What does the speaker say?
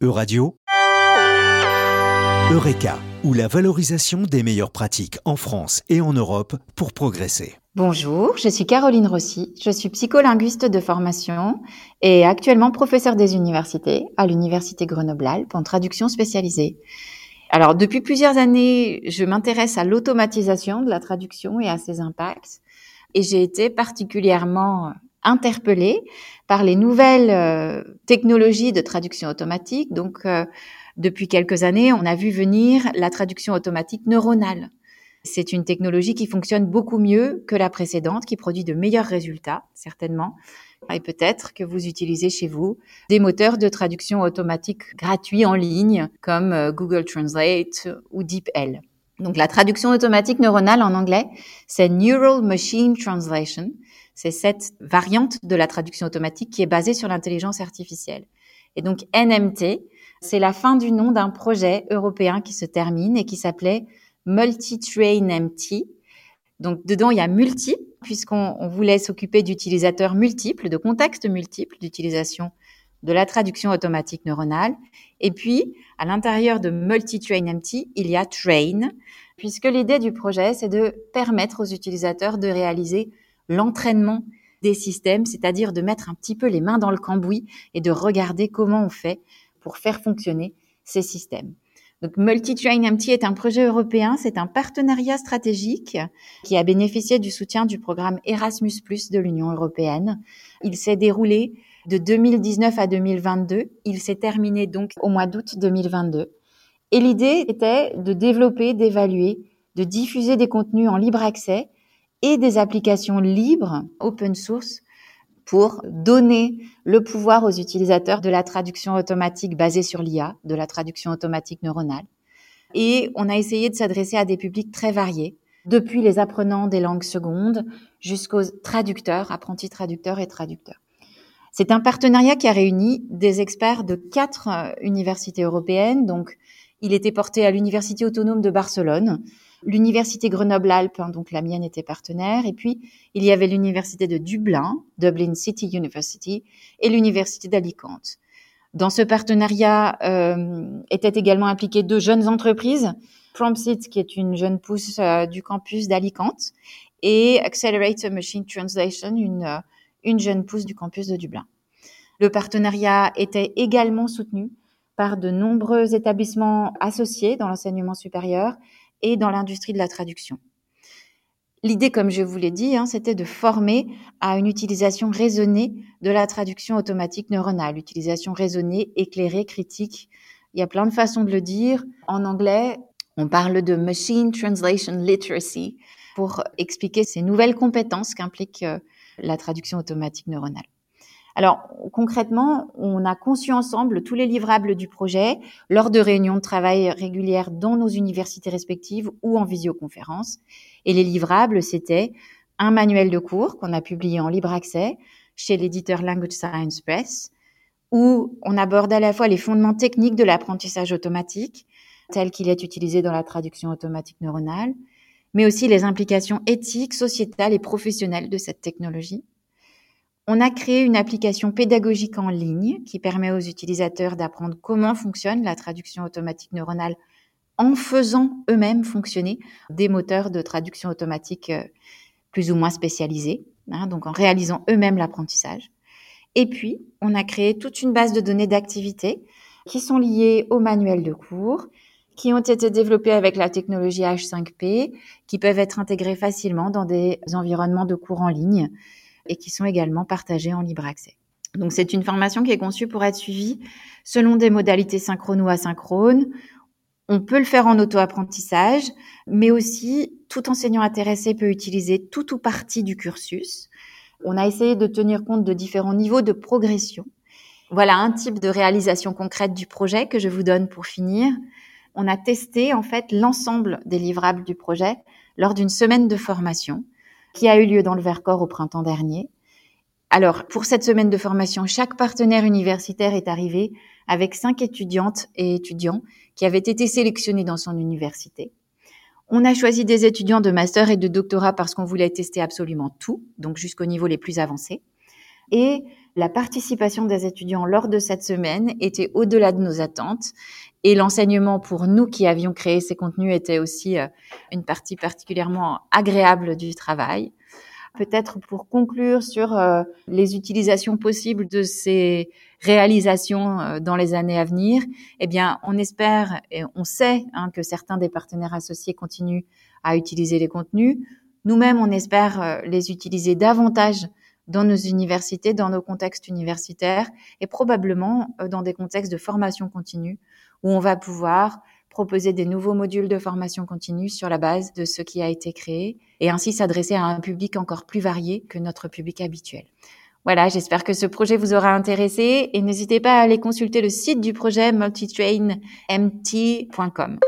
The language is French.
Euradio, Eureka, ou la valorisation des meilleures pratiques en France et en Europe pour progresser. Bonjour, je suis Caroline Rossi, je suis psycholinguiste de formation et actuellement professeure des universités à l'Université Grenoble-Alpes en traduction spécialisée. Alors, depuis plusieurs années, je m'intéresse à l'automatisation de la traduction et à ses impacts. Et j'ai été particulièrement interpellée par les nouvelles euh, technologies de traduction automatique. Donc, euh, depuis quelques années, on a vu venir la traduction automatique neuronale. C'est une technologie qui fonctionne beaucoup mieux que la précédente, qui produit de meilleurs résultats, certainement. Et peut-être que vous utilisez chez vous des moteurs de traduction automatique gratuits en ligne, comme euh, Google Translate ou DeepL. Donc la traduction automatique neuronale en anglais, c'est Neural Machine Translation. C'est cette variante de la traduction automatique qui est basée sur l'intelligence artificielle. Et donc NMT, c'est la fin du nom d'un projet européen qui se termine et qui s'appelait Multi-Train MT. Donc dedans, il y a multi, puisqu'on voulait s'occuper d'utilisateurs multiples, de contextes multiples d'utilisation de la traduction automatique neuronale. Et puis, à l'intérieur de Multi-Train MT, il y a Train, puisque l'idée du projet, c'est de permettre aux utilisateurs de réaliser l'entraînement des systèmes, c'est-à-dire de mettre un petit peu les mains dans le cambouis et de regarder comment on fait pour faire fonctionner ces systèmes. Donc Multi-Train MT est un projet européen, c'est un partenariat stratégique qui a bénéficié du soutien du programme Erasmus+ de l'Union européenne. Il s'est déroulé de 2019 à 2022, il s'est terminé donc au mois d'août 2022. Et l'idée était de développer, d'évaluer, de diffuser des contenus en libre accès et des applications libres, open source, pour donner le pouvoir aux utilisateurs de la traduction automatique basée sur l'IA, de la traduction automatique neuronale. Et on a essayé de s'adresser à des publics très variés, depuis les apprenants des langues secondes jusqu'aux traducteurs, apprentis traducteurs et traducteurs. C'est un partenariat qui a réuni des experts de quatre euh, universités européennes. Donc, il était porté à l'Université autonome de Barcelone, l'université Grenoble-Alpes, hein, donc la mienne était partenaire, et puis il y avait l'université de Dublin, Dublin City University, et l'université d'Alicante. Dans ce partenariat euh, étaient également impliquées deux jeunes entreprises, Prompsit, qui est une jeune pousse euh, du campus d'Alicante, et Accelerator Machine Translation, une, euh, une jeune pousse du campus de Dublin. Le partenariat était également soutenu par de nombreux établissements associés dans l'enseignement supérieur et dans l'industrie de la traduction. L'idée, comme je vous l'ai dit, hein, c'était de former à une utilisation raisonnée de la traduction automatique neuronale, utilisation raisonnée, éclairée, critique. Il y a plein de façons de le dire. En anglais, on parle de machine translation literacy pour expliquer ces nouvelles compétences qu'implique euh, la traduction automatique neuronale. Alors concrètement, on a conçu ensemble tous les livrables du projet lors de réunions de travail régulières dans nos universités respectives ou en visioconférence. Et les livrables, c'était un manuel de cours qu'on a publié en libre accès chez l'éditeur Language Science Press, où on aborde à la fois les fondements techniques de l'apprentissage automatique, tel qu'il est utilisé dans la traduction automatique neuronale, mais aussi les implications éthiques, sociétales et professionnelles de cette technologie on a créé une application pédagogique en ligne qui permet aux utilisateurs d'apprendre comment fonctionne la traduction automatique neuronale en faisant eux-mêmes fonctionner des moteurs de traduction automatique euh, plus ou moins spécialisés, hein, donc en réalisant eux-mêmes l'apprentissage. Et puis, on a créé toute une base de données d'activités qui sont liées au manuel de cours, qui ont été développées avec la technologie H5P, qui peuvent être intégrées facilement dans des environnements de cours en ligne et qui sont également partagés en libre accès. Donc c'est une formation qui est conçue pour être suivie selon des modalités synchrones ou asynchrones. On peut le faire en auto-apprentissage, mais aussi tout enseignant intéressé peut utiliser tout ou partie du cursus. On a essayé de tenir compte de différents niveaux de progression. Voilà un type de réalisation concrète du projet que je vous donne pour finir. On a testé en fait l'ensemble des livrables du projet lors d'une semaine de formation qui a eu lieu dans le Vercors au printemps dernier. Alors, pour cette semaine de formation, chaque partenaire universitaire est arrivé avec cinq étudiantes et étudiants qui avaient été sélectionnés dans son université. On a choisi des étudiants de master et de doctorat parce qu'on voulait tester absolument tout, donc jusqu'au niveau les plus avancés. Et la participation des étudiants lors de cette semaine était au-delà de nos attentes. Et l'enseignement pour nous qui avions créé ces contenus était aussi euh, une partie particulièrement agréable du travail. Peut-être pour conclure sur euh, les utilisations possibles de ces réalisations euh, dans les années à venir, eh bien, on espère et on sait hein, que certains des partenaires associés continuent à utiliser les contenus. Nous-mêmes, on espère les utiliser davantage dans nos universités, dans nos contextes universitaires et probablement euh, dans des contextes de formation continue où on va pouvoir proposer des nouveaux modules de formation continue sur la base de ce qui a été créé et ainsi s'adresser à un public encore plus varié que notre public habituel. Voilà, j'espère que ce projet vous aura intéressé et n'hésitez pas à aller consulter le site du projet multitrainmt.com.